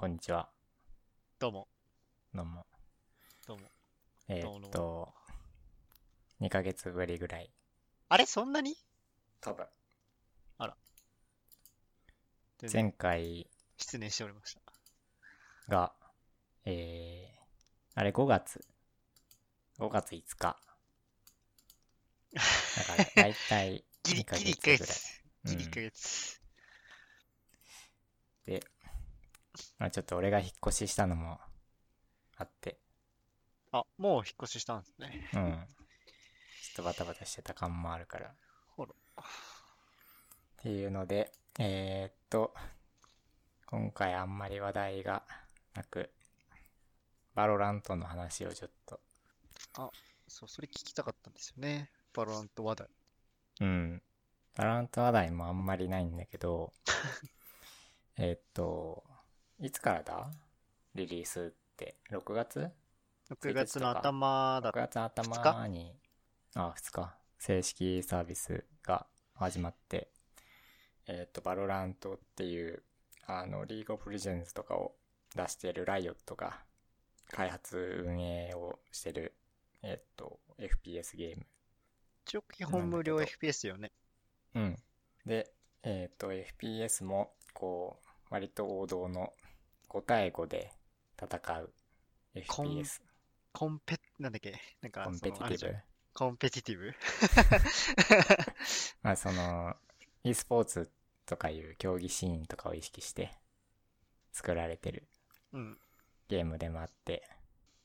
こんにちは。どうも、どうも。どうも。えーっと、2ヶ月ぶりぐらい。あれ？そんなに？多分。全然前回失念しておりました。が、えー、あれ5月。5月5日。だから、だいたい2ヶギリギリ1ヶ月ぐらい。月。ギリ1ヶうん月。で、まあちょっと俺が引っ越ししたのもあって、あ、もう引っ越ししたんですね。うん。ちょっとバタバタしてた感もあるから。ほら。っていうので、えー、っと、今回あんまり話題がなく、バロラントの話をちょっと、そう、それ聞きたかったんですよね。バロラント話題。うん。バロラント話題もあんまりないんだけど、えーっと、いつからだ？リリースって、6月？6月の頭だ ?6 月の頭に、あ、2日、正式サービスが始まって、えーっと、バロラントっていう、あの、リーグオブレジェンズとかを出してるライオットが開発運営をしてる、えーっと、FPS ゲーム。一応基本無料 FPS よね。うん。で、えっ、と、FPS も、こう、割と王道の5対5で戦う FPS。コンペ、なんだっけ？なんか、コンペティティブ。コンペティティブ？まあ、その、e スポーツとかいう競技シーンとかを意識して作られてるうん。ゲームでもあって、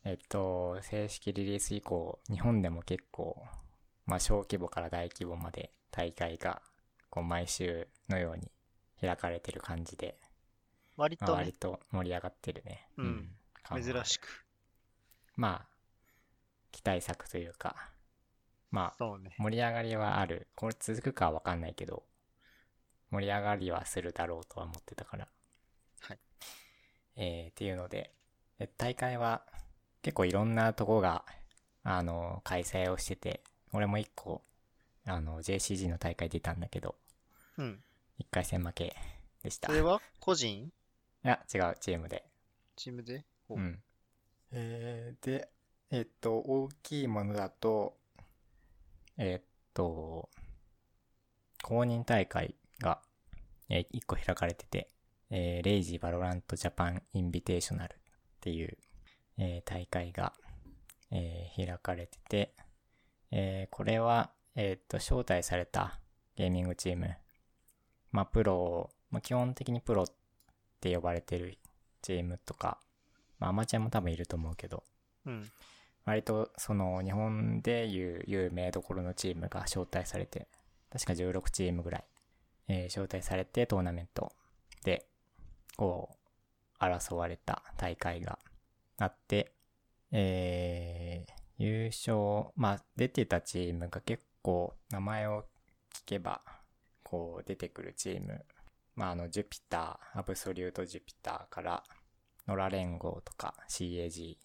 えっと、正式リリース以降、日本でも結構、まあ、小規模から大規模まで大会が、こう、毎週のように開かれてる感じで、まあ、割とね割、と盛り上がってるね。うん珍しく。まあ、期待作というか、まあ、ね。盛り上がりはある。これ続くかはわかんないけど、盛り上がりはするだろうとは思ってたから。はい。えー、っていうので、え大会は結構いろんなとこが、あの、開催をしてて、俺も一個、あの、JCG の大会出たんだけど、うん。一回戦負けでした。いそれは？個人？や、違う、チームで。チームで？ほうん。えー、で、えっと、大きいものだと、えっと、公認大会が、えー、1個開かれてて、えー、レイジバロラントジャパンインビテーショナルっていう、えー大会が、えー開かれてて、えーこれは、えっと、招待されたゲーミングチーム、まあ、プロ、まあ、基本的にプロって呼ばれてるチームとか、まあ、アマチュアも多分いると思うけど、うん。割とその日本でいう有名どころのチームが招待されて、確か16チームぐらい、えー招待されてトーナメントで、こう、争われた大会があって、えー優勝、まあ、出てたチームが結構名前を聞けば、こう出てくるチーム、まあ、あの、ジュピター、アブソリュートジュピターから、ノラ連合とか CAG、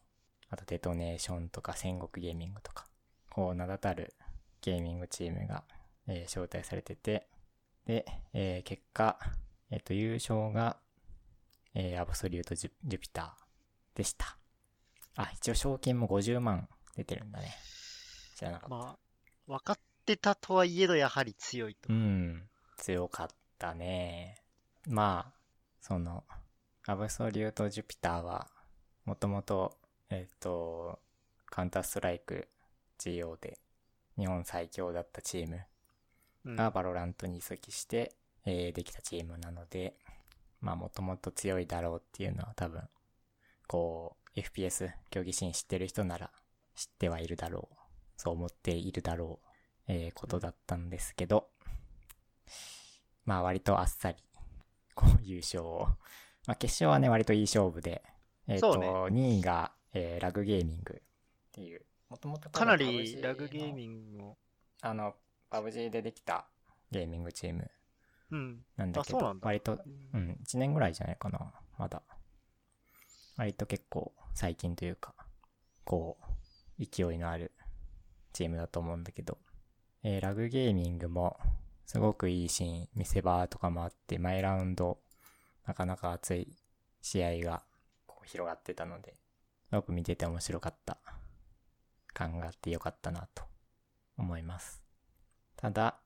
あとデトネーションとか戦国ゲーミングとか、こう名だたるゲーミングチームが、えー招待されてて、で、えー結果、えっ、と、優勝が、えーアブソリュートジュジュピターでした。あ、一応賞金も50万出てるんだね。知らなかった。まあ、分かってたとはいえど、やはり強いとう。ん、強かったね。まあ、その、アブソリュート・ジュピターは、もともと、えっ、と、カウンターストライク GO で日本最強だったチームうんがバロラントに移籍して、えーできたチームなので、まあもともと強いだろうっていうのは多分、こう、FPS 競技シーン知ってる人なら知ってはいるだろう。そう思っているだろう、えーことだったんですけど、まあ割とあっさり、こう優勝を。まあ決勝はね、割といい勝負で、えっ、と、そうね2位が、えーラグゲーミングっていう、もともとかなりラグゲーミングも。あの、パブ G でできたゲーミングチームうん。なんだけどう割と、うん、1年ぐらいじゃないかな、まだ。割と結構最近というか、こう、勢いのあるチームだと思うんだけど、えーラグゲーミングも、すごくいいシーン、見せ場とかもあって、毎ラウンド、なかなか熱い試合が広がってたので、すごく見てて面白かった感があってよかったなと思います。ただ、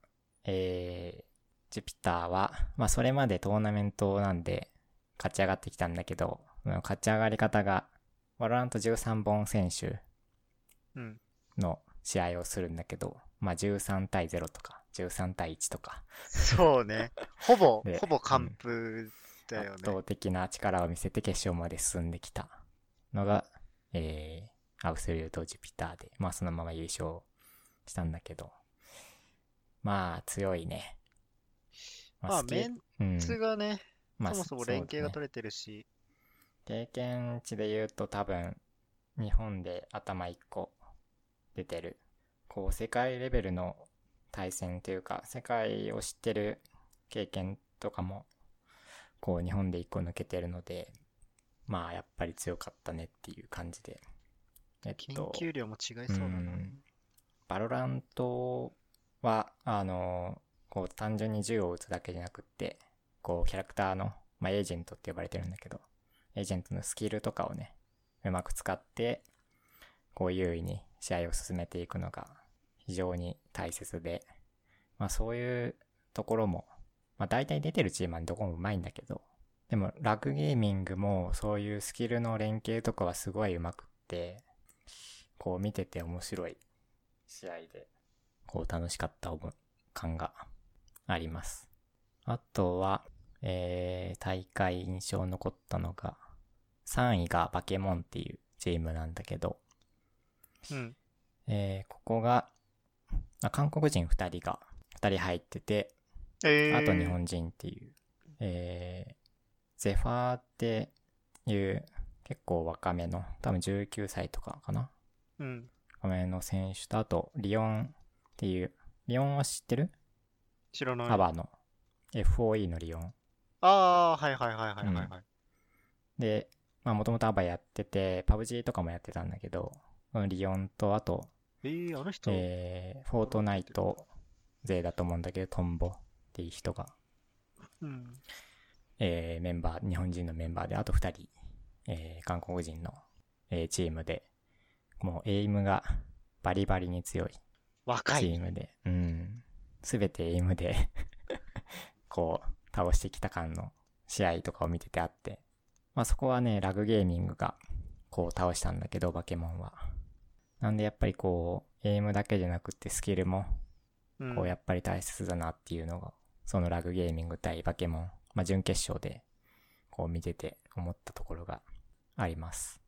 えー、ジュピターは、まあそれまでトーナメントなんで勝ち上がってきたんだけど、勝ち上がり方が、ワロラント13本選手うん。の試合をするんだけど、まあ13対0とか、13対1とか、そうね。ほぼ で、ほぼ完封だよね。圧倒的な力を見せて決勝まで進んできたのが、えー、アウスリューとジュピターで、まあそのまま優勝したんだけど、まあ強いね。まあ、メンうんツがね、まあそもそも連携が取れてるし、経験値で言うと多分、日本で頭1個出てる。こう、世界レベルの対戦というか、世界を知ってる経験とかも、こう、日本で1個抜けてるので、まあ、やっぱり強かったねっていう感じで。えっ研と、究量も違いそうだな。うんバロラントは、あの、こう単純に銃を撃つだけじゃなくって、こうキャラクターの、まあ、エージェントって呼ばれてるんだけど、エージェントのスキルとかをね、うまく使って、こう優位に試合を進めていくのが非常に大切で、まあそういうところも、まあ大体出てるチームはどこもうまいんだけど、でもラグゲーミングもそういうスキルの連携とかはすごい上手くって、こう見てて面白い試合で、こう楽しかった感があります。あとは、えー、大会印象残ったのが、3位がバケモンっていうチームなんだけど、うん。えー、ここが、まあ韓国人2人が、2人入ってて、えー、あと日本人っていう、えー、ゼファーっていう結構若めの、多分19歳とかかな。うん。若めの選手と、あと、リオンっていう、リオンは知ってる？知らない。アバの。FOE のリオン。ああー、はいはいはいはいはい、はい。で、まあもともとアバやってて、パブ G とかもやってたんだけど、リオンと、あと、えー、あの人、えー、フォートナイト勢だと思うんだけど、トンボっていう人が、うん。えー、メンバー、日本人のメンバーで、あと二人、えー、韓国人の、えー、チームで、もうエイムがバリバリに強い若い。チームで、うん。すべてエイムで こう、倒してきた感の試合とかを見ててあって、まあそこはね、ラグゲーミングが、こう倒したんだけど、バケモンは。なんでやっぱりこう、エイムだけじゃなくってスキルも、うん、こうやっぱり大切だなっていうのが、そのラグゲーミング対バケモン、まあ準決勝で、こう見てて思ったところがあります。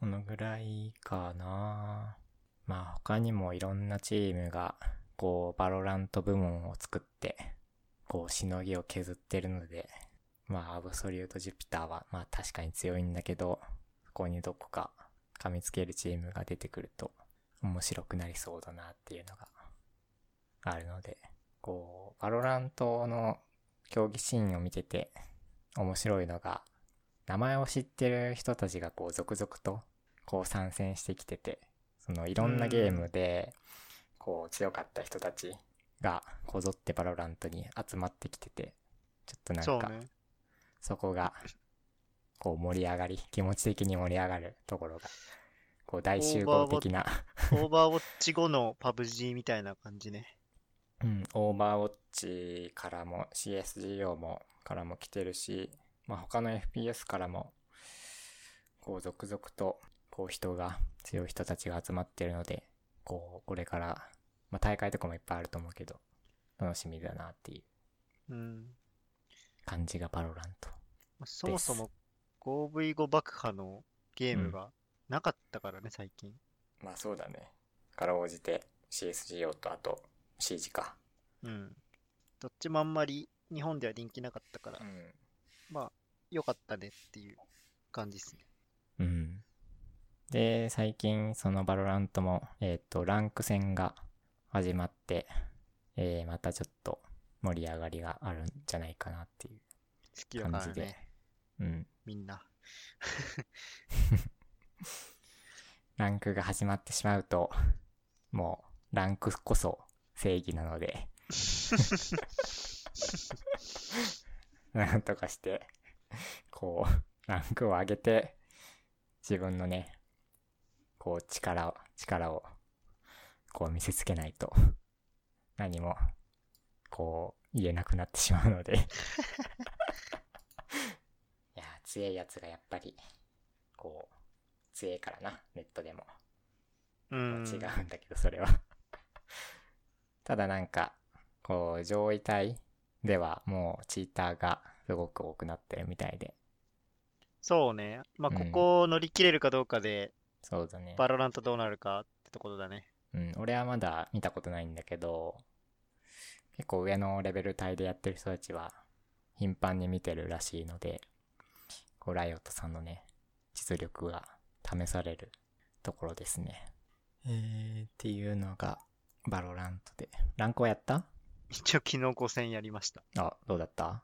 このぐらいかなまあ他にもいろんなチームが、こう、バロラント部門を作って、こう、しのぎを削ってるので、まあ、アブソリュート・ジュピターは、まあ確かに強いんだけど、そこにどこか噛みつけるチームが出てくると、面白くなりそうだなっていうのがあるので、こう、バロラントの競技シーンを見てて面白いのが、名前を知ってる人たちがこう続々とこう参戦してきてて、そのいろんなゲームでこう強かった人たちがこぞってバロラントに集まってきてて、ちょっとなんかそこがこう盛り上がり、気持ち的に盛り上がるところが、こう大集合的なオーバーウォッチ後のパブ G みたいな感じね。うん、オーバーウォッチからも CSGO もからも来てるし、まあ、他の FPS からも、こう続々と、こう人が、強い人たちが集まってるので、こう、これから、まあ大会とかもいっぱいあると思うけど、楽しみだなっていううん。感じがバロラント。まあそもそも 5V5 爆破のゲームがなかったからね、最近。まあそうだね。から応じて CSGO とあと CG か。うん。どっちもあんまり日本では人気なかったから、ん。まあ、良かったねっていう感じですね。うん。で、最近そのバロラントも、えっ、と、ランク戦が始まって、えー、またちょっと盛り上がりがあるんじゃないかなっていう好きだか感じでらね、。うん。みんな。ランクが始まってしまうと、もう、ランクこそ正義なので、なんとかして、こう、ランクを上げて、自分のね、こう力を、力を、こう見せつけないと、何も、こう、言えなくなってしまうので。いや、強いやつがやっぱり、こう、強いからな、ネットでも。うん。違うんだけど、それは。ただなんか、こう、上位体ではもうチーターがすごく多くなってるみたいで。そうね。まあ、うんここを乗り切れるかどうかで、そうだね。バロラントどうなるかってところだね。うん、俺はまだ見たことないんだけど、結構上のレベル帯でやってる人たちは頻繁に見てるらしいので、こうライオットさんのね、実力が試されるところですね。えー、っていうのが、バロラントで。ランクはやった？一応昨日5戦やりました。あ、どうだった？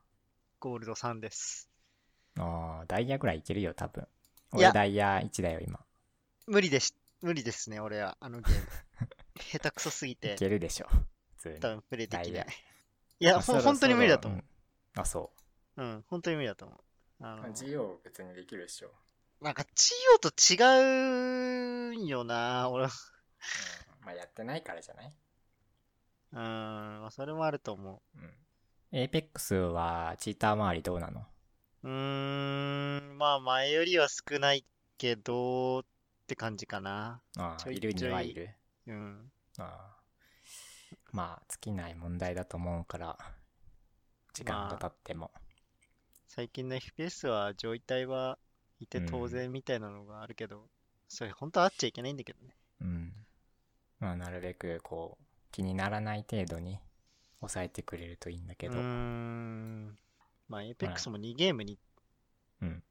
ゴールド3です。ああ、ダイヤぐらいいけるよ、多分。いや俺ダイヤ1だよ、今。無理です。無理ですね、俺は、あのゲーム。下手くそすぎいて、けるでしょ。普通に。多分プレイできない。いや、ほん本当に無理だと思う。うんあ、そうん、本当に無理だと思う。あう。の、GO 別にできるでしょ。なんか、チーオと違うんよな、俺は。うん、まあやってないからじゃない？うん、まあ、それもあると思うん。エイペックスはチーター周りどうなの？う。うーん、まあ、前よりは少ないけど、って感じかな。ああ、いいるにはいる？うん。ああまあ、尽きない問題だと思うから、時間が経っても。最近の FPS は上位帯はいてうん当然みたいなのがあるけど、それ本当はあっちゃいけないんだけどね。うん。まあ、なるべく、こう、気にならない程度に抑えてくれるといいんだけど。うーん。まあ、APEX も2ゲームにうん。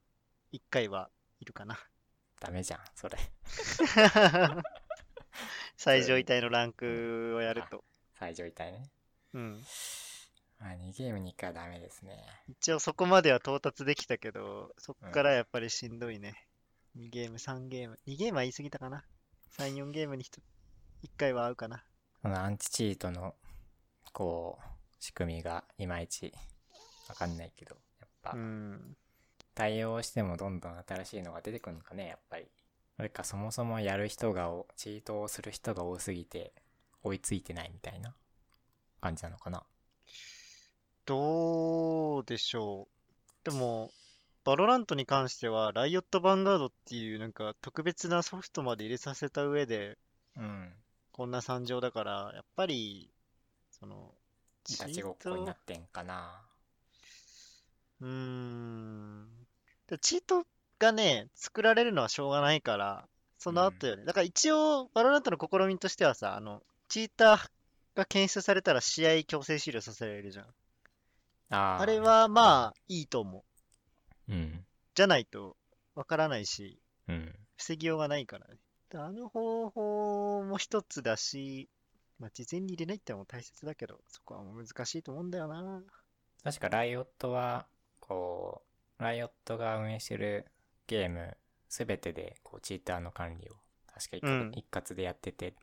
1回はいるかな。ダメじゃん、それ。最上位体のランクをやると。最上位体ね。うん。まあ、2ゲームに1回はダメですね。一応そこまでは到達できたけど、そっからやっぱりしんどいね。2ゲーム、3ゲーム。2ゲームは言い過ぎたかな。3、4ゲームに 1, 回は合うかな。このアンチチートの、こう、仕組みがいまいちわかんないけど、やっぱう、ん。対応してもどんどん新しいのが出てくるのかね、やっぱり。それかそもそもやる人がお、チートをする人が多すぎて、追いついてないみたいな感じなのかな。どうでしょう。でも、バロラントに関しては、ライオットヴァンガードっていうなんか特別なソフトまで入れさせた上で、うん。こんな惨状だから、やっぱり、その、いたちごっこになってんかな。うーん。でチートがね、作られるのはしょうがないから、その後よね。だから一応、バロラントの試みとしてはさ、あの、チーターが検出されたら試合強制終了させられるじゃん。あーあれはまあ、いいと思う。うん。じゃないと、わからないし、うん。防ぎようがないからね。であの方法も一つだし、まあ、事前に入れないってのも大切だけど、そこはもう難しいと思うんだよな。確かライオットは、こう、ライオットが運営してるゲームすべてで、こう、チーターの管理を、確か一,、うん一括でやってて、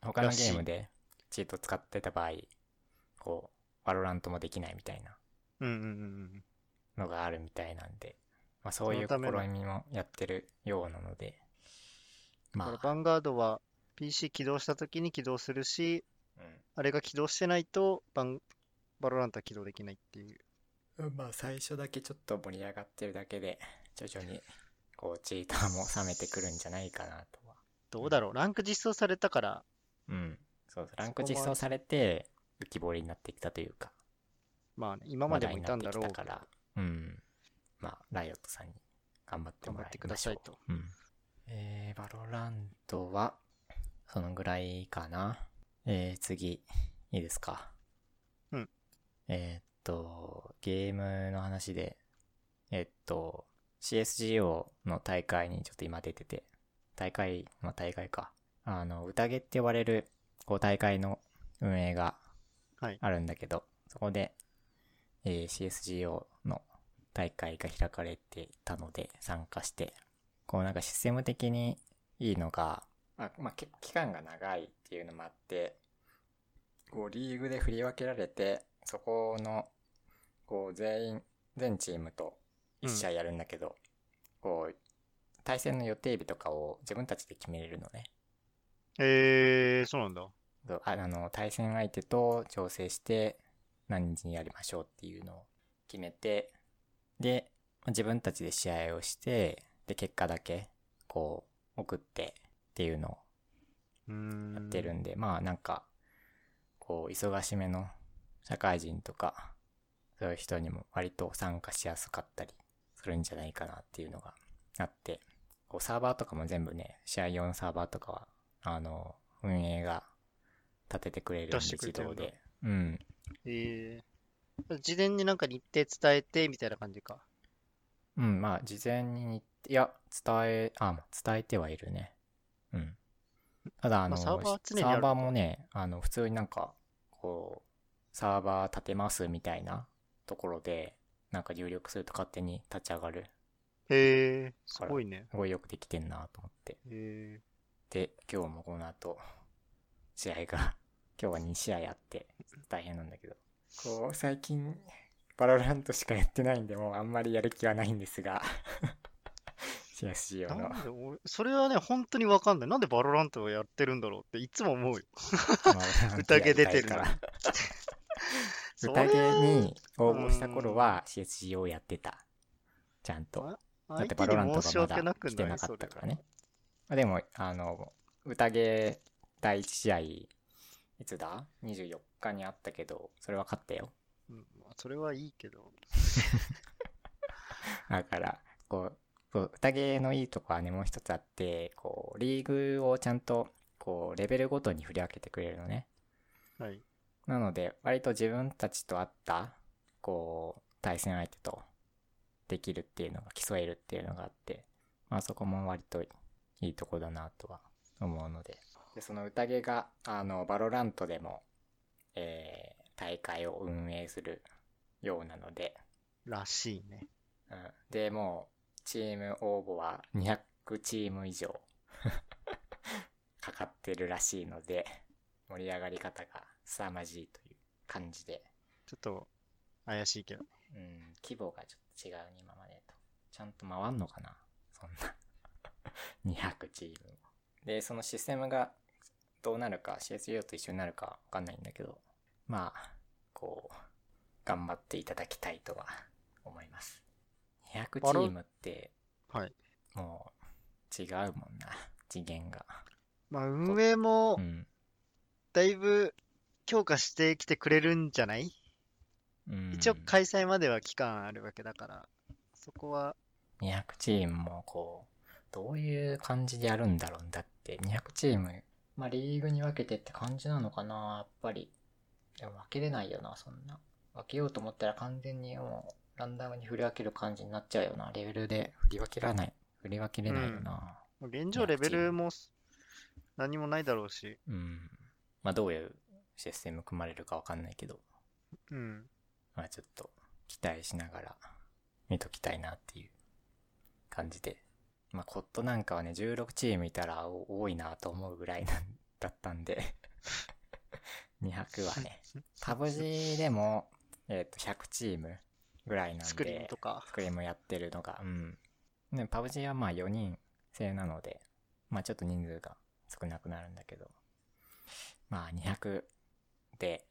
他のゲームでチート使ってた場合、こう、バロラントもできないみたいな。のがあるみたいなんで、まあそういう試みもやってるようなので、まあ、バンガードは PC 起動した時に起動するし、うあれが起動してないとバン、バロラントは起動できないっていう。ん、まあ最初だけちょっと盛り上がってるだけで、徐々に、こう、チーターも冷めてくるんじゃないかなとは。どうだろう？ランク実装されたから、うん。そうそう。ランク実装されて、浮き彫りになってきたというか、まあね、今までもいたんだろうから、うん。まあ、ライオットさんに頑張ってもらってくださいと。うん。えー、バロラントは、そのぐらいかな。えー、次、いいですか？うん。えーっと、ゲームの話で、えーっと、CSGO の大会にちょっと今出てて、大会、まあ大会か。あの、宴って呼ばれる、こう大会の運営がはいあるんだけど、そこで、えー CSGO の大会が開かれていたので参加して、こうなんかシステム的にいいのが、あまあ、け期間が長いっていうのもあって、こうリーグで振り分けられて、そこの、こう全員、全チームと1試合やるんだけど、こう、対戦の予定日とかを自分たちで決めれるのね。えー、そうなんだ。ああの、対戦相手と調整して、何日にやりましょうっていうのを決めて、で、まあ自分たちで試合をして、で、結果だけ、こう、送ってっていうのを。やってるんで、まあなんか、こう、忙しめの社会人とか、そういう人にも割と参加しやすかったりするんじゃないかなっていうのがあって、こうサーバーとかも全部ね、試合用のサーバーとかは、あの、運営が立ててくれるんで自動で。うん。えー、事前になんか日程伝えてみたいな感じか。うん、まあ、事前に日程、いや、伝え、あ、まあ伝えてはいるね。うん。ただ、あの、まあサーバーサーバーもね、あの、普通になんか、こう、サーバー立てますみたいなところで、なんか入力すると勝手に立ち上がる。へえ、すごいね。すごいよくできてんなと思って。へえで、今日もこの後、試合が、今日は2試合あって、大変なんだけど。こう、最近、バロラントしかやってないんで、もうあんまりやる気はないんですが、CSGO の。それはね、本当にわかんない。なんでバロラントをやってるんだろうっていつも思うよ。宴出てるから。宴に応募した頃は CSGO やってた。ちゃんと。だってそうバロラントがまだ来てなかったからね。まあでも、あの、宴第1試合、いつだ ?24 日にあったけど、それは勝ったよ。うんまあそれはいいけど。だから、こう、そう宴のいいとこはね、もう一つあって、こう、リーグをちゃんと、こう、レベルごとに振り分けてくれるのね。はい。なので、割と自分たちと合った、こう、対戦相手とできるっていうのが、競えるっていうのがあって、まあそこも割といいとこだなとは思うので。で、その宴が、あの、バロラントでも、えー、大会を運営するようなので、らしいね。うん、で、もう、チーム応募は200チーム以上 かかってるらしいので、盛り上がり方が凄まじいという感じで、ちょっと怪しいけど。うん、規模がちょっと違うね、今までと。ちゃんと回んのかな？そんな。200チームも。で、そのシステムがどうなるか、CSU と一緒になるかわかんないんだけど、まあ、こう、頑張っていただきたいとは思います。200チームって、はい。もう、違うもんな、次元が。まあ、運営もう、ん。だいぶ強化してきてくれるんじゃない？うん、一応開催までは期間あるわけだから、そこは、200チームもこう、どういう感じでやるんだろうだって、200チーム、まあリーグに分けてって感じなのかな、やっぱり。でも分けれないよな、そんな。分けようと思ったら完全にもう、ランダムに振り分ける感じになっちゃうよな。レベルで振り分けられない。振り分けれないよな。現状レベルも何もないだろうし、うん。まあどういうシステム組まれるか分かんないけど、うん。まあちょっと期待しながら見ときたいなっていう感じで。まあコットなんかはね、16チームいたらお多いなと思うぐらいだったんで、200はね。パブ G でも、えっ、と、100チームぐらいなんで、スクリーンとか。スクリーンもやってるのが、うん。ね、パブ G はまあ4人制なので、まあちょっと人数が少なくなるんだけど、まあ200で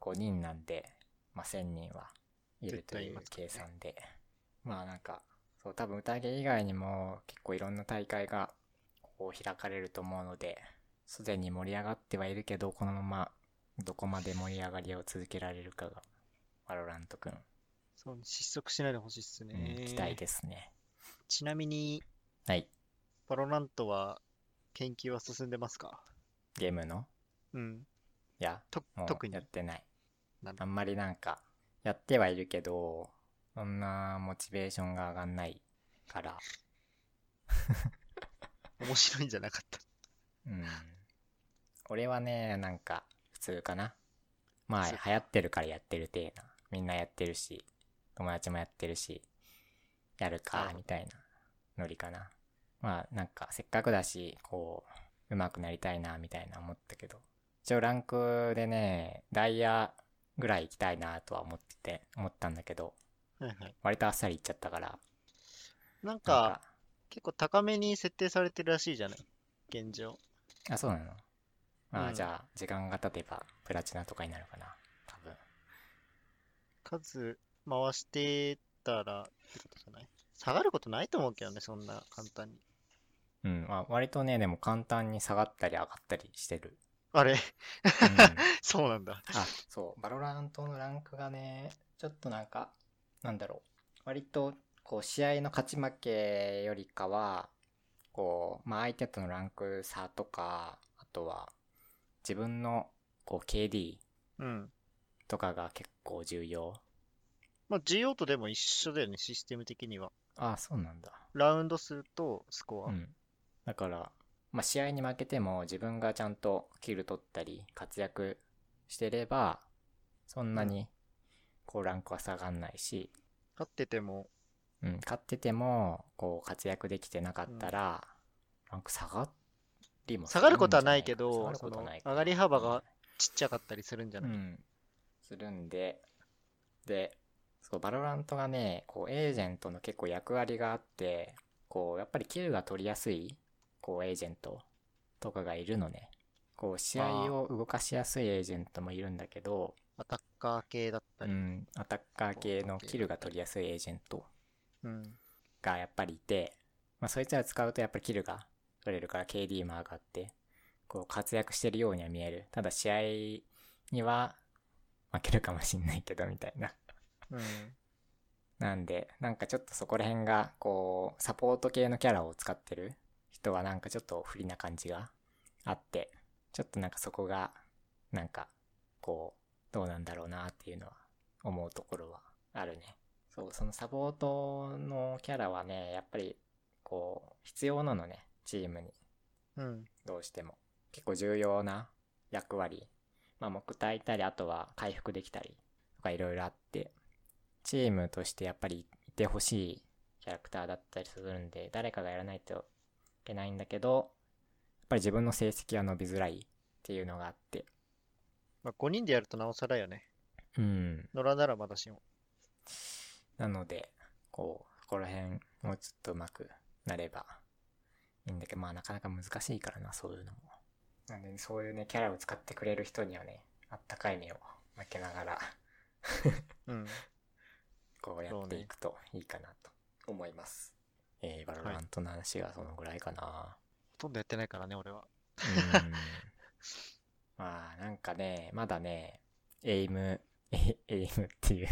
5人なんで、まあ1000人はいるという計算で、まあなんか、そう、多分宴以外にも結構いろんな大会がこう開かれると思うので、すでに盛り上がってはいるけど、このままどこまで盛り上がりを続けられるかが、バロラントくん、そう、失速しないでほしいっすうんね。期待ですね。ちなみに、はい。バロラントは研究は進んでますか？ゲームの？うん。いや、特にやってない。あんまりなんか、やってはいるけど、そんなモチベーションが上がんないから、面白いんじゃなかった。うん。俺はね、なんか、普通かな。まあ、流行ってるからやってる体な。みんなやってるし、友達もやってるし、やるかみたいなノリかな。まあ、なんか、せっかくだし、こう、上手くなりたいな、みたいな思ったけど。一応ランクでね、ダイヤぐらい行きたいなとは思ってて、思ったんだけど、はいはい。割とあっさりいっちゃったから、なんなんか、結構高めに設定されてるらしいじゃない？現状。あ、そうなの？まあ、うんじゃあ、時間が経てば、プラチナとかになるかな。多分。数回してたらってことじゃない？下がることないと思うけどね、そんな簡単に。うん。まあ、割とね、でも簡単に下がったり上がったりしてる。あれ？うん、そうなんだ。あ、そう。バロラントのランクがね、ちょっとなんか、なんだろう。割と、こう、試合の勝ち負けよりかは、こう、まあ、相手とのランク差とか、あとは、自分の、こう、KD うん。とかが結構重要。まあ、GO とでも一緒だよね、システム的には。あ、そうなんだ。ラウンド数とスコア。うん。だから、まあ、試合に負けても自分がちゃんとキル取ったり活躍してれば、そんなに、こうランクは下がんないし、勝ってても、うん、勝ってても、こう活躍できてなかったら、ランク下がりもす下がることはないけど下がることはない上がり幅がちっちゃかったりするんじゃない、うん。するんで、で、そう、バロラントがね、こう、エージェントの結構役割があって、こう、やっぱりキルが取りやすい、こう、エージェントとかがいるのね。こう、試合を動かしやすいエージェントもいるんだけど、アタッカー系だったり。うん、アタッカー系のキルが取りやすいエージェントうん。がやっぱりいて、まあ、そいつら使うとやっぱりキルが取れるから KD も上がって、こう活躍してるようには見える。ただ試合には負けるかもしんないけど、みたいな。うん。なんで、なんかちょっとそこら辺が、こう、サポート系のキャラを使ってる人はなんかちょっと不利な感じがあって、ちょっとなんかそこが、なんか、こう、どうなんだろうなっていうのは思うところはあるね。そう、そのサポートのキャラはね、やっぱり、こう、必要なのね、チームに。うん。どうしても。結構重要な役割。まあ、木体いたり、あとは回復できたりとかいろいろあって、チームとしてやっぱりいてほしいキャラクターだったりするんで、誰かがやらないといけないんだけど、やっぱり自分の成績は伸びづらいっていうのがあって、まあ、5人でやるとなおさらよね。うん。野良ならまだしも。なので、こう、そこら辺もうちょっとうまくなればいいんだけど、まあなかなか難しいからな、そういうのも。なんで、そういうね、キャラを使ってくれる人にはね、あったかい目を向けながら、うん。こうやっていくといいかなと思います。えー、バロラントの話がそのぐらいかな。ほとんどやってないからね、俺は。うん。まあ、なんかね、まだね、エイム、エ エイムっていう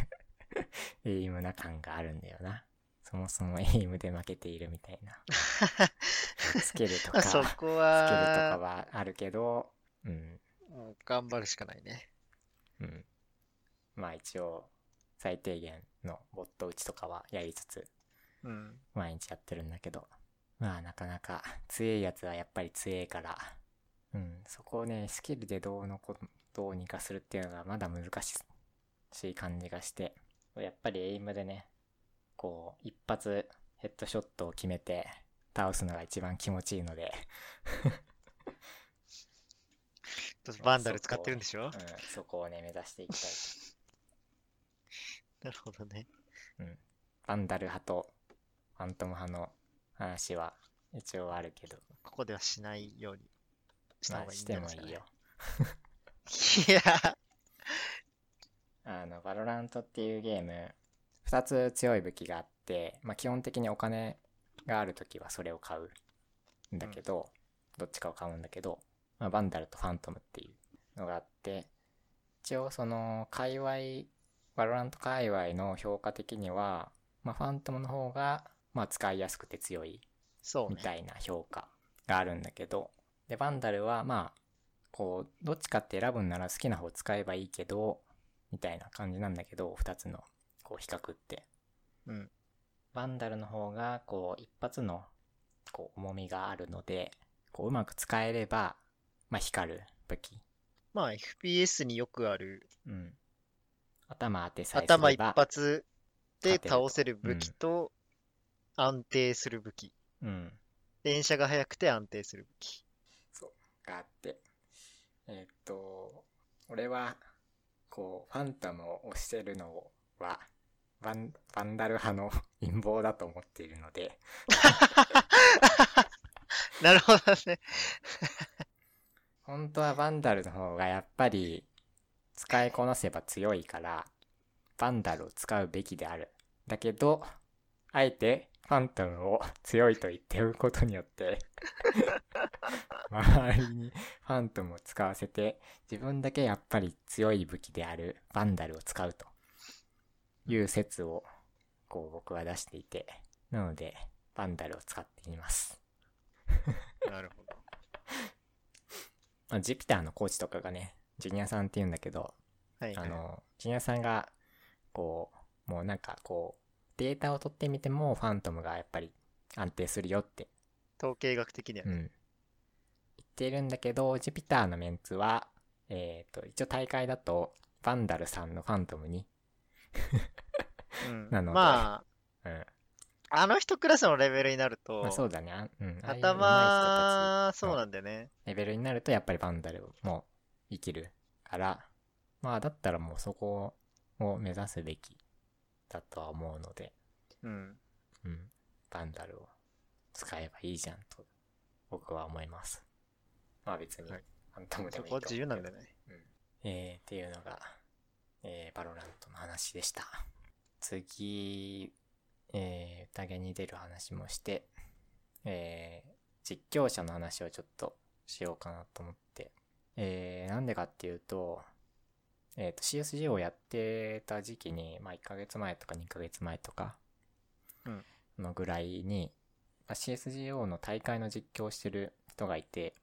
エイムな感があるんだよな。そもそもエイムで負けているみたいな。スキルとか、まあそスキルとこかは、はあるけど、うん、もう頑張るしかないね。うん。まあ一応、最低限のボット打ちとかはやりつつ、うん。毎日やってるんだけど、まあなかなか強いやつはやっぱり強いから、うん、そこをね、スキルでどうのこ、どうにかするっていうのがまだ難しい感じがして、やっぱりエイムでね、こう、一発ヘッドショットを決めて倒すのが一番気持ちいいので、バンダル使ってるんでしょ？うん、そこをね、目指していきたい。なるほどね。バンダル派とファントム派の話は一応あるけど、ここではしないようにしたまあし方がいいんじゃてもいいよないですかね。。いや、あの、バロラントっていうゲーム、二つ強い武器があって、まあ基本的にお金があるときはそれを買うんだけど、どっちかを買うんだけど、まあバンダルとファントムっていうのがあって、一応その、界隈、バロラント界隈の評価的には、まあファントムの方が、まあ使いやすくて強い。みたいな評価があるんだけど、で、バンダルはまあ、こう、どっちかって選ぶんなら好きな方使えばいいけど、みたいな感じなんだけど、二つの、こう、比較って。うん。バンダルの方が、こう、一発の、こう、重みがあるので、こう、うまく使えれば、まあ、光る武器。まあ、FPS によくある、うん。頭当てさえ頭一発で倒せる武器と、安定する武器。うん。連射が速くて安定する武器。があって、えーっと、俺は、こう、ファントムを押してるのは、バン、バンダル派の陰謀だと思っているので、なるほどね。本当はバンダルの方がやっぱり使いこなせば強いから、バンダルを使うべきである。だけど、あえてファントムを強いと言っておくことによって、周りにファントムを使わせて、自分だけやっぱり強い武器であるバンダルを使うという説を、こう僕は出していて、なので、バンダルを使っています。なるほど。まあ、ジュピターのコーチとかがね、ジュニアさんって言うんだけど、はい、はい。あの、ジュニアさんが、こう、もうなんかこう、データを取ってみても、ファントムがやっぱり安定するよって、統計学的にはね。うん。言ってるんだけど、ジュピターのメンツは、えっ、と、一応大会だと、バンダルさんのファントムに、うん なのでまうん。あ、あの人クラスのレベルになると、まあそうだね。あうん。頭、そうなんだよね。レベルになるとやっぱりバンダルも生きるから、まあだったらもうそこを目指すべきだとは思うので、うん。うん。バンダルを使えばいいじゃんと僕は思います。まあ別にはい、ファントムでそもいいと思うけどこは自由なんだよね。うん。えー、っていうのが、えー、バロラントの話でした。次、えー、宴に出る話もして、えー、実況者の話をちょっとしようかなと思って、えー、なんでかっていうと、えっ、と、CSG をやってた時期に、まあ、1ヶ月前とか2ヶ月前とか、うんのぐらいに、まあ CSGO の大会の実況をしてる人がいて、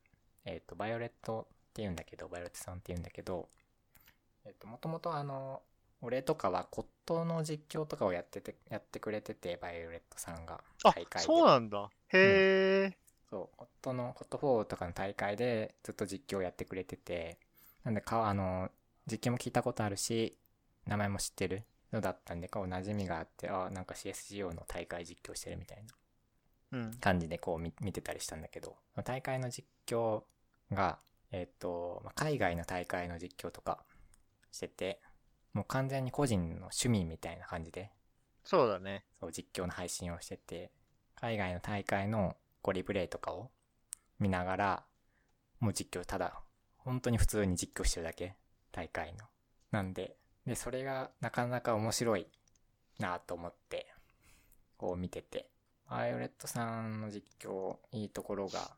えっ、と、バイオレットって言うんだけど、バイオレットさんって言うんだけど、えっ、と、もともとあの、俺とかは CoD の実況とかをやってて、やってくれてて、バイオレットさんがあ大会、で。そうなんだ。へえ。そう、 CoD の、 CoD4とかの大会でずっと実況やってくれてて、なんでか、あの、実況も聞いたことあるし、名前も知ってるのだったんで、こう、馴染みがあって、あなんか CSGO の大会実況してるみたいなうん。感じでこう見見てたりしたんだけど、大会の実況が、えっ、と、まあ海外の大会の実況とかしてて、もう完全に個人の趣味みたいな感じで、そうだね。そう実況の配信をしてて、海外の大会のこうリプレイとかを見ながら、もう実況ただ、本当に普通に実況してるだけ、大会の。なんで、で、それがなかなか面白いなと思って、こう見てて、バイオレットさんの実況、いいところが、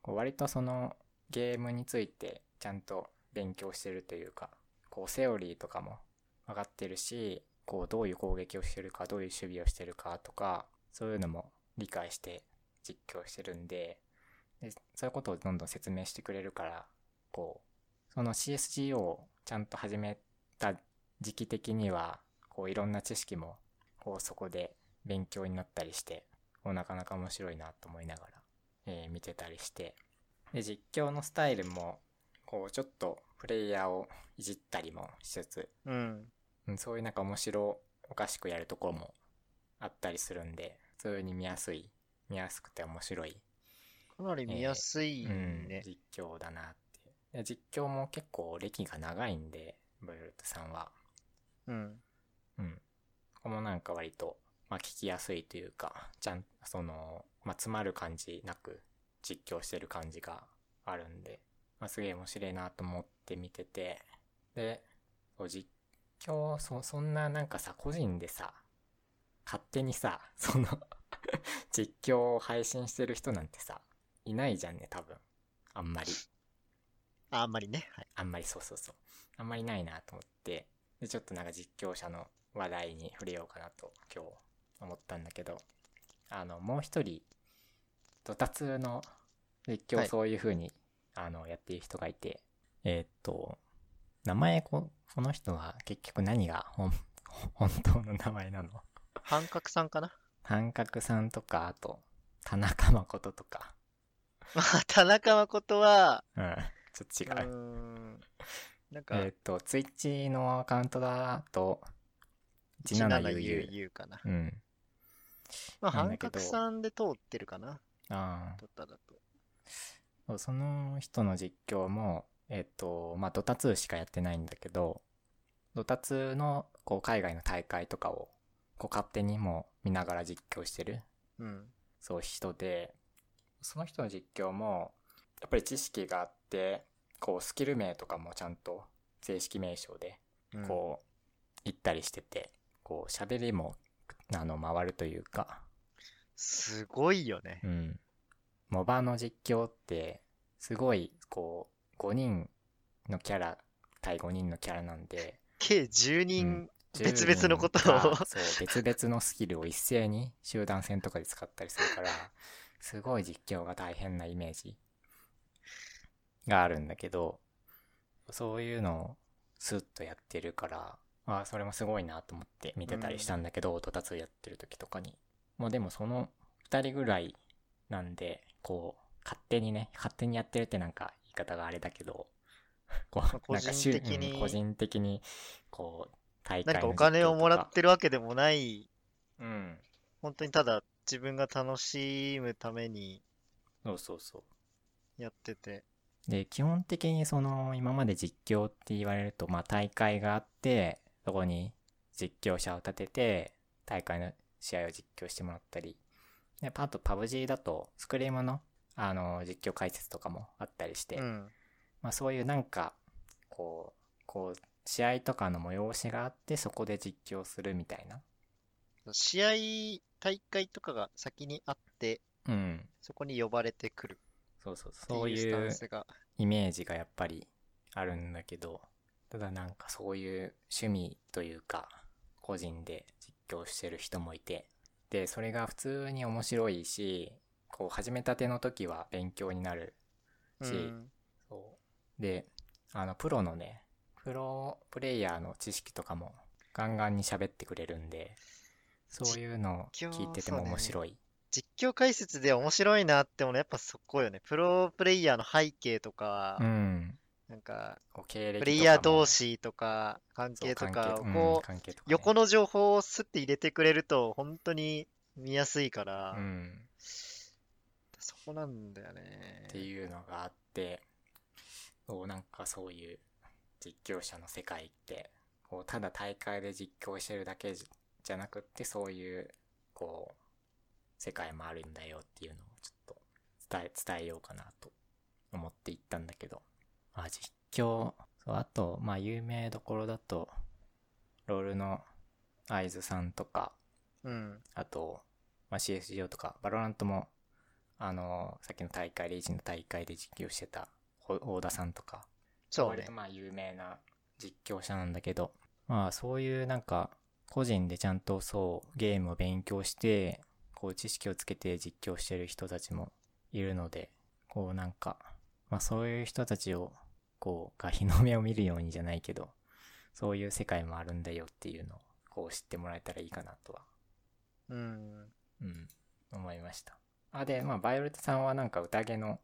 こう割とそのゲームについてちゃんと勉強してるというか、こうセオリーとかも分かってるし、こうどういう攻撃をしてるか、どういう守備をしてるかとか、そういうのも理解して実況してるんで、でそういうことをどんどん説明してくれるから、こう、その CSGO をちゃんと始めた時期的には、こういろんな知識も、こうそこで勉強になったりして、こうなかなか面白いなと思いながら、えー見てたりして、で、実況のスタイルも、こうちょっとプレイヤーをいじったりもしつつ、うん。うんそういうなんか面白おかしくやるところもあったりするんで、普通に見やすい、見やすくて面白い、かなり見やすいうんね。実況だなっ。実況も結構歴が長いんで、バイオレットさんは。うん。うん。ここもなんか割と、まあ聞きやすいというか、ちゃん、その、まあ詰まる感じなく実況してる感じがあるんで、まあすげえ面白いなと思って見てて、で、実況、そ、そんななんかさ、個人でさ、勝手にさ、その、実況を配信してる人なんてさ、いないじゃんね、多分。あんまり。ああんまりね。はい。あんまりそうそうそう。あんまりないなと思って、で、ちょっとなんか実況者の話題に触れようかなと今日思ったんだけど、あの、もう一人、ドタツの実況そういう風に、あの、やっている人がいて、えーっと、名前こ、この人は結局何が本、本当の名前なの？半角さんかな？半角さんとか、あと、田中誠とか、まあ、田中誠は、うん、ちょっと違うーう。ん。なんか、えーっと、ツイッチのアカウントだと、17UU。17UU かな。うん。まあ、半角さんで通ってるかな。あドタだと。あ。その人の実況も、えっ、と、まあ、ドタ2しかやってないんだけど、ドタ2の、こう、海外の大会とかをこう勝手にもう見ながら実況してる、うん。そう人で、その人の実況も、やっぱり知識があって、こうスキル名とかもちゃんと正式名称で、うん。こう、言ったりしてて、こう喋りも、あの、回るというか、すごいよね。うん。モバの実況って、すごい、こう、5人のキャラ対5人のキャラなんで、計10人、うん。別々のことを。10人がそう、別々のスキルを一斉に集団戦とかで使ったりするから、すごい実況が大変なイメージがあるんだけど、そういうのをスッとやってるから、ああ、それもすごいなと思って見てたりしたんだけど、音立つやってる時とかに。もうでもその2人ぐらいなんで、こう、勝手にね、勝手にやってるってなんか言い方があれだけど、こう、個なんか人的にうん個人的に、こう、大会何かのお金をもらってるわけでもない、うん。本当にただ自分が楽しむためにそうそうそう。やってて。で、基本的にその、今まで実況って言われると、まあ大会があって、そこに実況者を立てて、大会の試合を実況してもらったり、で、あと PUBG だと、スクリームの、あの、実況解説とかもあったりして、うん。まあそういうなんか、こう、こう、試合とかの催しがあって、そこで実況するみたいな。試合、大会とかが先にあって、うん。そこに呼ばれてくるそうそう、そういう。イメージがやっぱりあるんだけど、ただなんかそういう趣味というか、個人で実況してる人もいて、で、それが普通に面白いし、こう始めたての時は勉強になるしうん。そう。で、あの、プロのね、プロプレイヤーの知識とかもガンガンに喋ってくれるんで、そういうのを聞いてても面白い。実況解説で面白いなってものやっぱそこよね。プロプレイヤーの背景とか、うん。なんか、プレイヤー同士とか、関係とかをこう、横の情報をスッて入れてくれると、本当に見やすいから、うん。そこなんだよね。っていうのがあって、そうなんかそういう実況者の世界って、こうただ大会で実況してるだけじじゃなくって、そういう、こう、世界もあるんだよっていうのをちょっと伝え、伝えようかなと思って行ったんだけど、まあ実況、そう、あと、まあ有名どころだと、 LoL の eyes さんとか、うん。あと、まあ、CSGO とか、バロラントも、あのさっきの大会、レイジの大会で実況してた、ほ大田さんとか、そうね割と。まあ有名な実況者なんだけど、まあそういうなんか、個人でちゃんとそう、ゲームを勉強して、こう知識をつけて実況してる人たちもいるので、こうなんか、まあそういう人たちを、こう、が日の目を見るようにじゃないけど、そういう世界もあるんだよっていうのを、こう知ってもらえたらいいかなとはうん。うん、思いました。あ、で、まあ、バイオレットさんはなんか宴の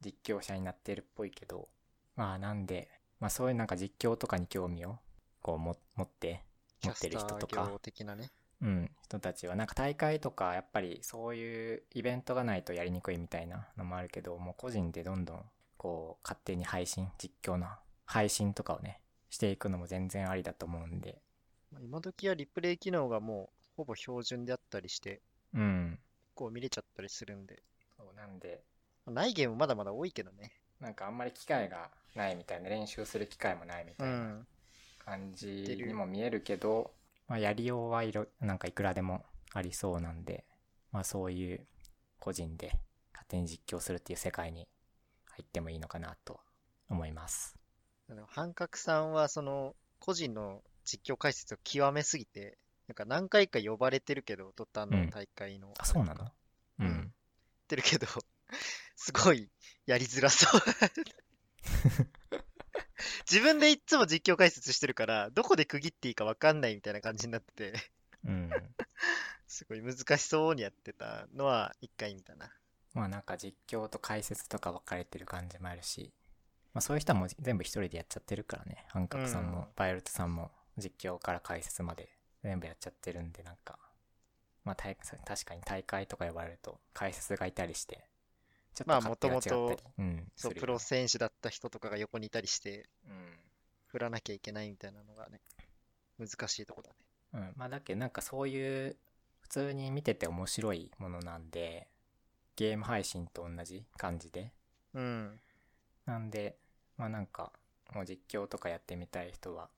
実況者になってるっぽいけど、まあ、なんで、まあ、そういうなんか実況とかに興味を、こうも、持って、持ってる人とかね。うん、人たちは、なんか大会とか、やっぱりそういうイベントがないとやりにくいみたいなのもあるけど、もう個人でどんどん、こう、勝手に配信、実況の配信とかをね、していくのも全然ありだと思うんで、まあ今時はリプレイ機能がもうほぼ標準であったりして、うん。こう見れちゃったりするんで。そうなんで、まあないゲームまだまだ多いけどね。なんかあんまり機会がないみたいな、練習する機会もないみう。たいなん感じにも見えるけど、まあ、やりようはいろ、なんかいくらでもありそうなんで、まあそういう個人で勝手に実況するっていう世界に入ってもいいのかなと思います。半角さんはその個人の実況解説を極めすぎて、なんか何回か呼ばれてるけど、ドタうんの大会の。あ、そうなの？ううんん。てるけど、すごいやりづらそう。自分でいっつも実況解説してるから、どこで区切っていいか分かんないみたいな感じになってて、うん。すごい難しそうにやってたのは一回見たな。まあなんか実況と解説とか分かれてる感じもあるし、まあそういう人はもう全部一人でやっちゃってるからね。半角さんうんも、バイオレットさんも実況から解説まで全部やっちゃってるんで、なんか、まあ大確かに大会とか呼ばれると解説がいたりして、ちょっまあと勝手が違ったり、元うん、そう、するよねプロ選手だった人とかが横にいたりして、うん。振らなきゃいけないみたいなのがね、難しいとこだね。うん。まあだけどなんかそういう、普通に見てて面白いものなんで、ゲーム配信と同じ感じで。うん。なんで、まあなんか、もう実況とかやってみたい人は、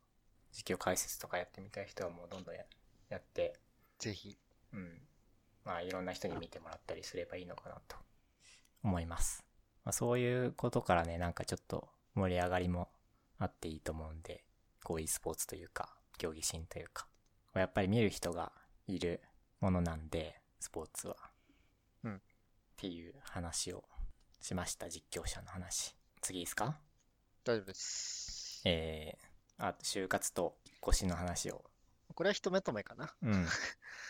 実況解説とかやってみたい人はもうどんどんややって、ぜひ。うん。まあいろんな人に見てもらったりすればいいのかなと思います。まあそういうことからね、なんかちょっと盛り上がりもあっていいと思うんで、こう e スポーツというか、競技心というか、やっぱり見る人がいるものなんで、スポーツは。うんっていう話をしました、実況者の話。次いいですか？大丈夫です。えー、あと就活と引っ越しの話をこれは一目止めかな。うん。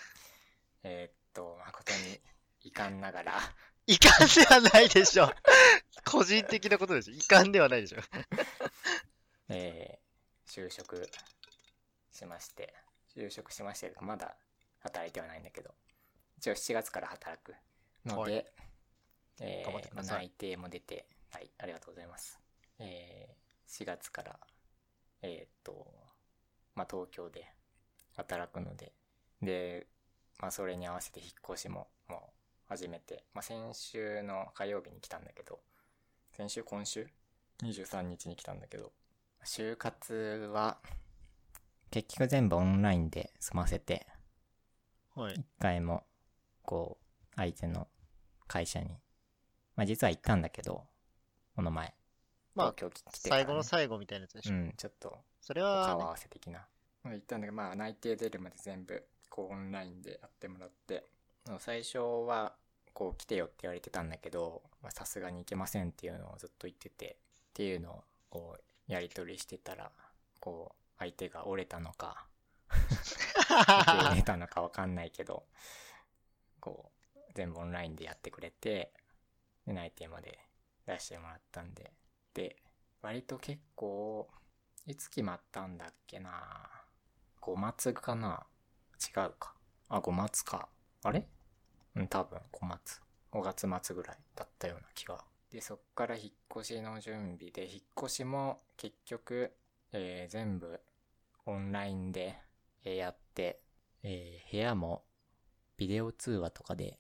えーっと、誠に遺憾ながら、遺憾ではないでしょ。個人的なことでしょ。遺憾ではないでしょ。えー就職しまして、就職しまして、まだ働いてはないんだけど、一応7月から働くのはで、えー内定も出て、はい、ありがとうございます。えー4月から、えーっと、まあ、東京で働くので、で、まあ、それに合わせて引っ越しももう始めて、まあ、先週の火曜日に来たんだけど、先週？今週 ?23 日に来たんだけど、就活は、結局全部オンラインで済ませて、はい。一回も、こう、相手の会社に、まあ実は行ったんだけど、この前、まあ東、京来てね、最後の最後みたいなやつでしょ。うん、ちょっと、それ顔はね、合わせ的な。まあ行ったんだけど、まあ内定出るまで全部、こうオンラインでやってもらって、最初は、こう来てよって言われてたんだけど、さすがに行けませんっていうのをずっと言ってて、っていうのを、こう、やり取りしてたら、こう、相手が折れたのか、受けたのかわかんないけど、こう、全部オンラインでやってくれて、で、内定まで出してもらったんで、で、割と結構、いつ決まったんだっけな5月かな違うか。あ、5月か。あれ？うん、多分5月。5月末ぐらいだったような気が。で、そっから引っ越しの準備で、引っ越しも結局、えー全部オンラインでえーやって、えー部屋もビデオ通話とかで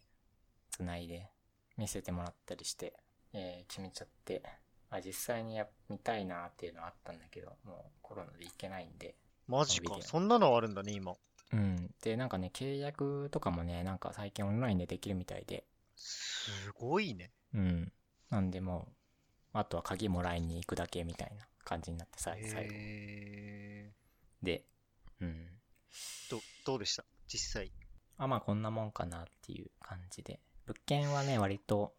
繋いで見せてもらったりして、えー決めちゃって、あ、実際にや見たいなっていうのはあったんだけど、もうコロナで行けないんで。マジかそんなのあるんだね、今。うん。で、なんかね、契約とかもね、なんか最近オンラインでできるみたいで、すごいね。うん。なんでもう、あとは鍵もらいに行くだけみたいな感じになってさ、最後。へで、うん。ーど、どうでした？実際。あ、まあこんなもんかなっていう感じで。物件はね、割と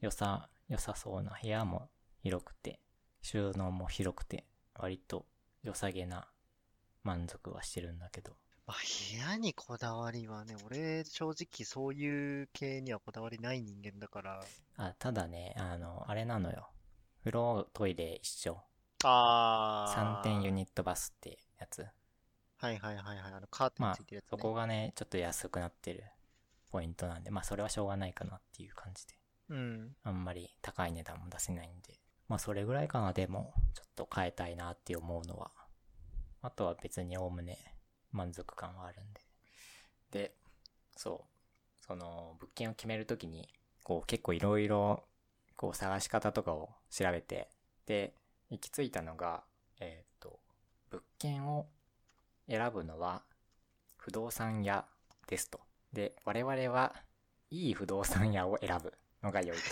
良さ、良さそうな部屋も広くて、収納も広くて、割と良さげな満足はしてるんだけど。まあ、部屋にこだわりはね、俺、正直そういう系にはこだわりない人間だから。あ、ただね、あの、あれなのよ。風呂、トイレ一緒。あ3点ユニットバスってやつ。はいはいはいはい。あの、カーテンまあついてるやつ、ねそこがね、ちょっと安くなってるポイントなんで、まあそれはしょうがないかなっていう感じで。うん。あんまり高い値段も出せないんで。まあそれぐらいかな、でも、ちょっと変えたいなって思うのは。あとは別におおむね満足感はあるんで。で、そう。その、物件を決めるときに、こう結構いろいろ、こう探し方とかを調べて、で、行き着いたのが、えっ、と、物件を選ぶのは不動産屋ですと。で、我々はいい不動産屋を選ぶのが良いと。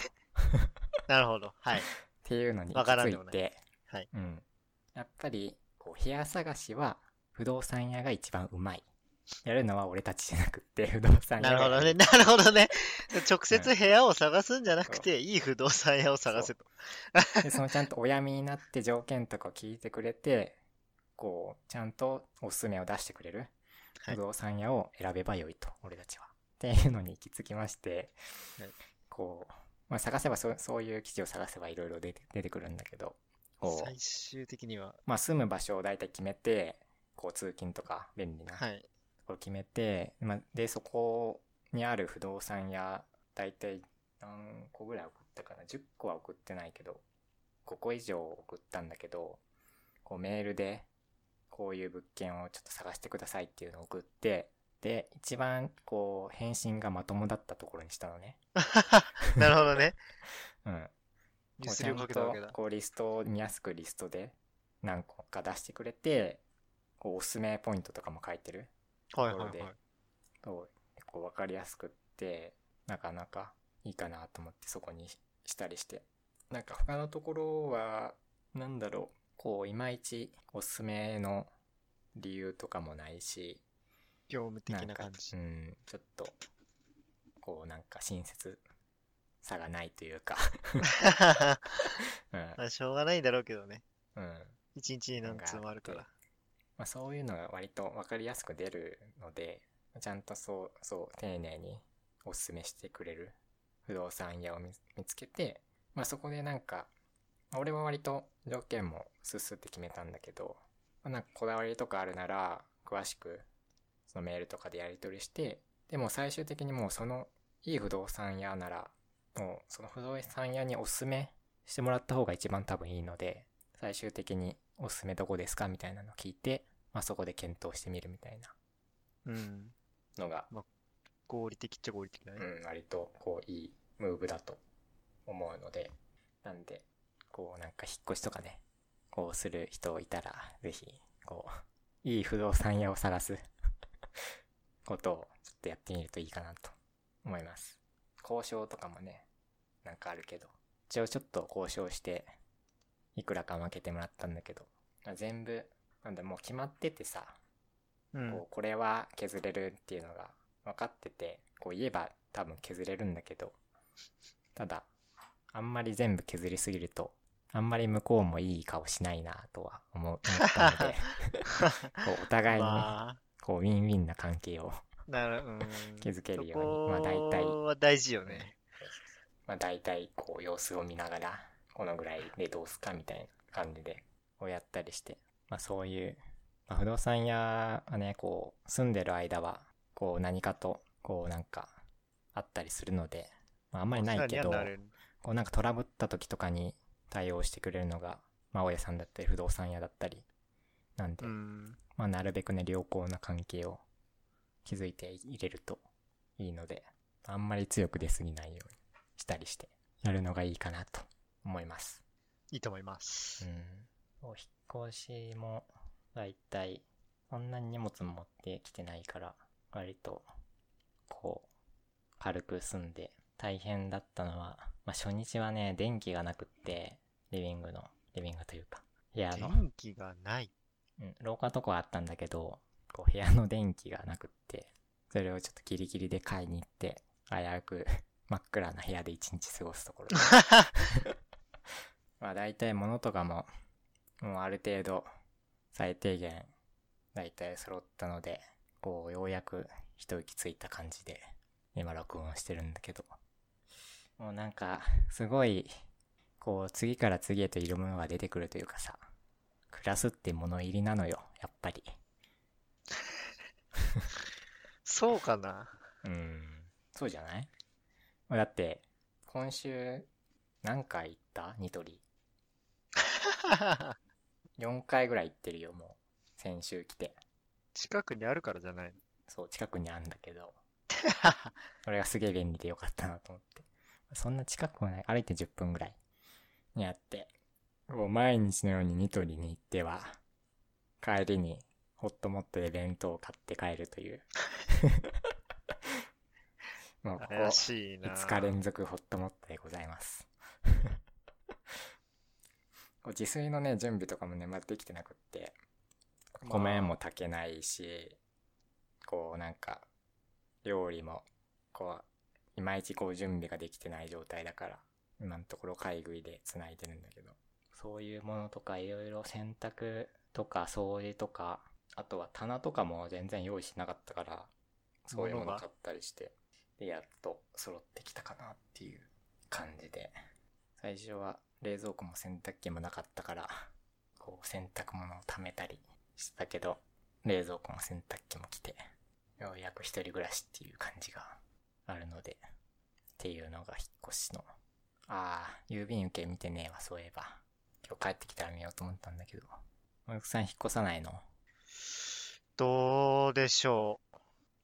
なるほど。はい。っていうのにわ行き着いからんでもないて、はいうん。やっぱり、こう、部屋探しは、不動産屋が一番うまい。やるのは俺たちじゃなくって、不動産屋がなるほどね。なるほどね。直接部屋を探すんじゃなくて、いい不動産屋を探せと。で、そのちゃんとお闇になって条件とかを聞いてくれて、こう、ちゃんとおすすめを出してくれるはい不動産屋を選べばよいと、俺たちは。っていうのに行き着きまして、はいこう、まあ、探せばそ、そういう記事を探せばいろいろ出て出てくるんだけど、最終的には。まあ、住む場所を大体決めて、こう、通勤とか便利なとはい。ころ決めて、まあ、で、そこにある不動産屋、大体何個ぐらい送ったかな ?10 個は送ってないけど、5個以上送ったんだけど、こうメールで、こういう物件をちょっと探してくださいっていうのを送って、で、一番こう返信がまともだったところにしたのね。なるほどね。うん。こうちゃんと。こうリストを見やすくリストで何個か出してくれて、おすすめポイントとかも書いてる。はいはいところではい。そう結構わかりやすくって、なかなかいいかなと思ってそこにしたりして。なんか他のところは、なんだろう、こういまいちおすすめの理由とかもないし、業務的な感じう。ん、ちょっと、こうなんか親切さがないというか、うん、まあ、しょうがないだろうけどね。うん。一日に何通もあるから。まあ、そういうのが割と分かりやすく出るので、ちゃんとそう、そう、丁寧におすすめしてくれる不動産屋を見つけて、まあそこでなんか、俺は割と条件もスッスって決めたんだけど、まあ、なんかこだわりとかあるなら、詳しくそのメールとかでやり取りして、でも最終的にもうそのいい不動産屋なら、もうその不動産屋におすすめしてもらった方が一番多分いいので、最終的におすすめどこですかみたいなのを聞いて、まあそこで検討してみるみたいなうん。のが、合理的っちゃ合理的だね。うん、割とこういいムーブだと思うので、なんで、こうなんか引っ越しとかね、こうする人いたら、ぜひ、こう、いい不動産屋を探す ことをちょっとやってみるといいかなと思います。交渉とかもね、なんかあるけど、一応ちょっと交渉して、いくらか負けてもらったんだけど、まあ全部、なんだもう決まっててさ、うんこう。これは削れるっていうのが分かってて、こう言えば多分削れるんだけど、ただ、あんまり全部削りすぎると、あんまり向こうもいい顔しないなとは思ったので、こうお互いにね、まあ、こうウィンウィンな関係を、なる、うん。築けるようにまあ大体は大事よね。まあ大体こう様子を見ながら、このぐらいでどうすかみたいな感じで、こうやったりして、まあそういう、まあ、不動産屋はね、こう住んでる間は、こう何かと、こうなんかあったりするので、まああんまりないけどこうなんかトラブった時とかに対応してくれるのが、まあ大家さんだったり不動産屋だったり、なんで、うん。まあなるべくね良好な関係を築いて入れるといいので、あんまり強く出すぎないようにしたりして、やるのがいいかなと思います。いいと思いますう。ん。お引っ越しも、だいたい、そんなに荷物も持ってきてないから、割と、こう、軽く済んで、大変だったのは、まあ初日はね、電気がなくって、リビングの、リビングというか、部屋の、電気がない。うん、廊下とかはあったんだけど、こう部屋の電気がなくって、それをちょっとギリギリで買いに行って、危うく 真っ暗な部屋で一日過ごすところで。まあ大体物とかも、もうある程度最低限大体揃ったので、こうようやく一息ついた感じで今録音してるんだけど、もうなんかすごい、こう次から次へといるものが出てくるというかさ、暮らすって物入りなのよ、やっぱり。そうかな。うん。そうじゃない？だって、今週、何回行った？ニトリ。4回ぐらい行ってるよ、もう。先週来て。近くにあるからじゃないそう、近くにあるんだけど。それがすげえ便利でよかったなと思って。そんな近くはない。歩いて10分ぐらいにあって。もう毎日のようにニトリに行っては、帰りにホットモットで弁当を買って帰るという。もうここ怪しいな。5日連続ホットモットでございます。自炊のね、準備とかもね、まだできてなくって、米も炊けないし、こうなんか、料理も、こう、いまいちこう準備ができてない状態だから、今のところ買い食いで繋いでるんだけど、そういうものとかいろいろ洗濯とか掃除とか、あとは棚とかも全然用意しなかったから、そういうもの買ったりして、で、やっと揃ってきたかなっていう感じで、最初は冷蔵庫も洗濯機もなかったから、こう洗濯物を貯めたりしてたけど、冷蔵庫も洗濯機も来て、ようやく一人暮らしっていう感じがあるので、っていうのが引っ越しの。ああ、郵便受け見てねえわ、そういえば。今日帰ってきたら見ようと思ったんだけど。お客さん引っ越さないの？どうでしょう。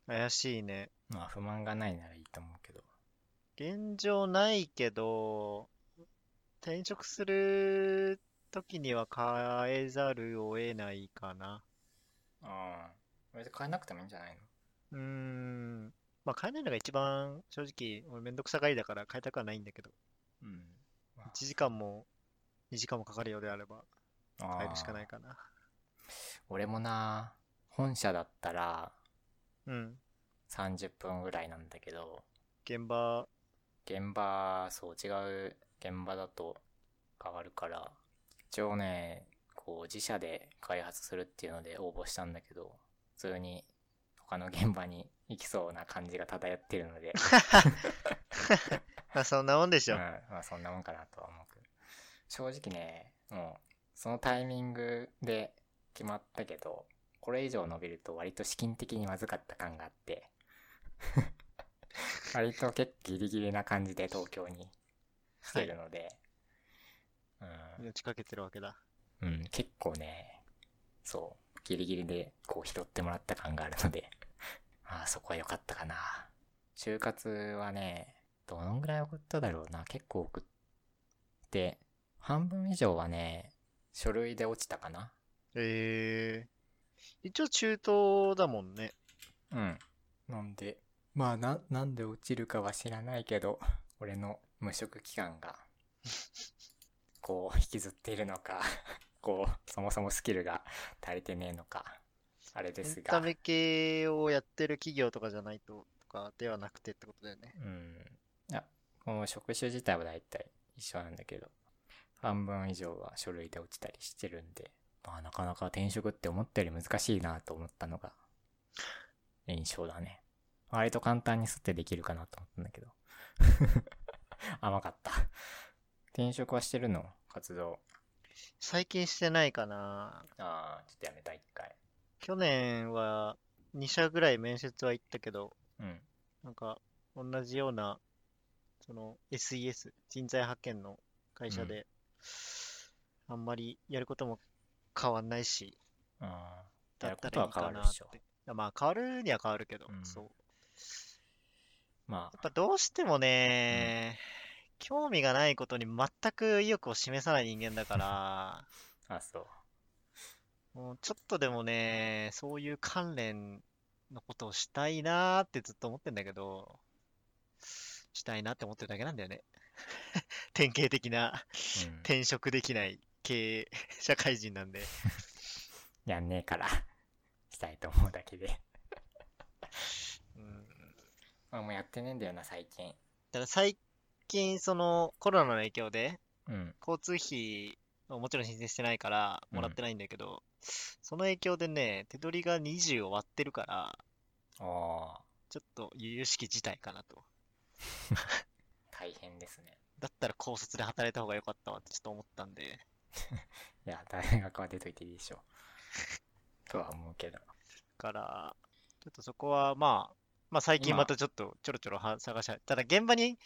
怪しいね。まあ不満がないならいいと思うけど。現状ないけど、転職する時には変えざるを得ないかな。ああ。別に変えなくてもいいんじゃないうーん。まあ変えないのが一番正直、俺めんどくさがりだから変えたくはないんだけど、のうん。1時間も2時間もかかるようであれば変えるしかないかな。俺もな、本社だったらうん。30分ぐらいなんだけど、現場、現場、そう違う現場だと変わるから、一応ね、こう自社で開発するっていうので応募したんだけど、普通に他の現場に行きそうな感じが漂ってるので、まあそんなもんでしうん、ょ。まあそんなもんかなとは思うけど。正直ね、もうそのタイミングで決まったけど、これ以上伸びると割と資金的にまずかった感があって、割と結構ギリギリな感じで東京に来てるので、命かけてるわけだ。うん、うん、結構ね、そう、ギリギリでこう拾ってもらった感があるので、ああ、そこは良かったかな。就活はね、どのぐらい送っただろうな。結構送って、半分以上はね、書類で落ちたかな。えー、一応中東だもんね。うん。なんで、まあな、なんで落ちるかは知らないけど、俺の無職期間が、こう、引きずっているのか、こう、そもそもスキルが足りてねえのか、あれでエすが、ンタメ系をやってる企業とかじゃないと、とかではなくてってことだよね。うん。いや、この職種自体は大体一緒なんだけど、半分以上は書類で落ちたりしてるんで、まあなかなか転職って思ったより難しいなと思ったのが、印象だね。割と簡単に吸ってできるかなと思ったんだけど。甘かった。転職はしてるの？活動。最近してないかな。ああ、ちょっとやめた一回。去年は2社ぐらい面接は行ったけど、うん。なんか同じような、その SES、人材派遣の会社で、あんまりやることも変わんないし、ああ、だったらいいか変わるでしょなって。まあ変わるには変わるけど、うんそう。まやっぱどうしてもね、興味がないことに全く意欲を示さない人間だから、あ、あ、そう。もうちょっとでもね、そういう関連のことをしたいなーってずっと思ってんだけど、したいなって思ってるだけなんだよね。典型的なうん。転職できない経営社会人なんで。やんねえから、したいと思うだけで。あもうやってねえんだよな、最近。だから最近、そのコロナの影響で、うん。交通費をもちろん申請してないから、うんもらってないんだけど、その影響でね、手取りが20を割ってるから、ああ、ちょっと由々しき事態かなと。大変ですね。だったら高卒で働いた方が良かったわってちょっと思ったんで、いや、大学は出といていいでしょう。とは思うけど。から、ちょっとそこはまあ、まあ最近今またちょっとちょろちょろは探し、ただ現場に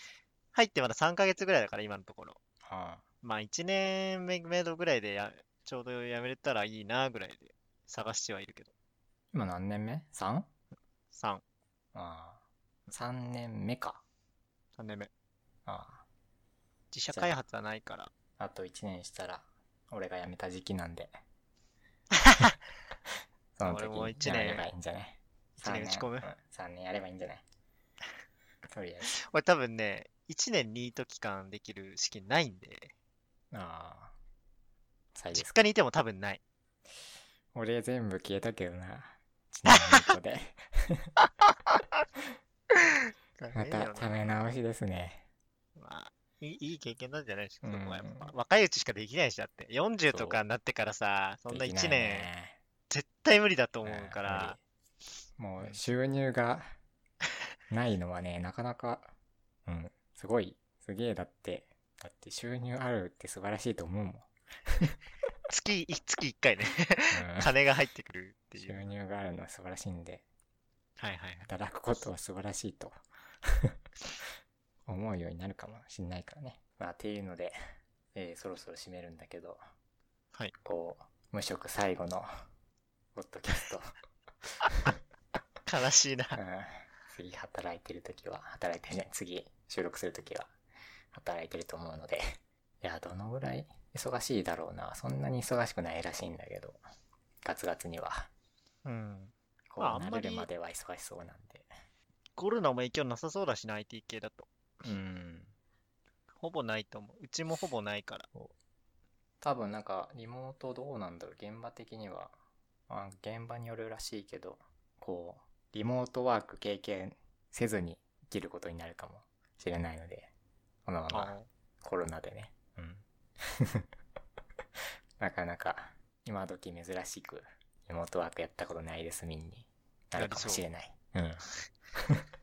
入ってまだ3ヶ月ぐらいだから今のところ。はあ、まあ1年目目処ぐらいでや、ちょうど辞めれたらいいなぐらいで探してはいるけど。今何年目 ?3? 3、ああ、3年目か。3年目。ああ、自社開発はないから。あと1年したら、俺が辞めた時期なんで。その時俺もに一年やればいいんじゃない一年打ち込む ?3 年やればいいんじゃない？とりあえず。俺多分ね、1年ニート期間できる資金ないんで、ああ、実家にいても多分ない。俺全部消えたけどな。ちなみにこで。またため直しですね。まあ、いいいい経験なんじゃないですか、うん。若いうちしかできないし、だって。40とかになってからさ、そんな1できない年、ね絶対無理だと思うから、もう収入がないのはね、なかなか、うん、すごい、すげえだって、だって収入あるって素晴らしいと思うもん。月、い月1回ね、うん金が入ってくるっていう。収入があるのは素晴らしいんで、はいはいはい。働くことは素晴らしいと 思うようになるかもしんないからね。まあ、っていうので、えーそろそろ締めるんだけど、はい。こう、無職最後の、ポッドキャスト悲しいな。うん。次働いてる時は、働いてね、次収録する時は、働いてると思うので。いや、どのぐらい忙しいだろうな。そんなに忙しくないらしいんだけど、ガツガツには。うん。こう、まああんまり慣れるまでは忙しそうなんで。コロナも影響なさそうだしな、IT 系だと。うん。ほぼないと思う。うちもほぼないから。多分なんか、リモートどうなんだろう。現場的には、まあ、現場によるらしいけど、こう、リモートワーク経験せずに生きることになるかもしれないので、このままあコロナでね。うん。なかなか、今時珍しく、リモートワークやったことないですみんになるかもしれない。うん。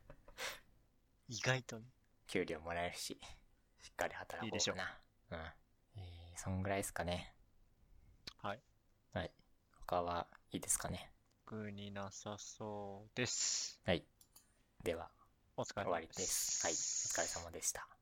意外とね。給料もらえるし、しっかり働こいいでしょうかな。うん。えー、そんぐらいですかね。はい。はい。他はいいですかね。特になさそうです。はい。では、お疲れ様終わりです。はい。お疲れ様でした。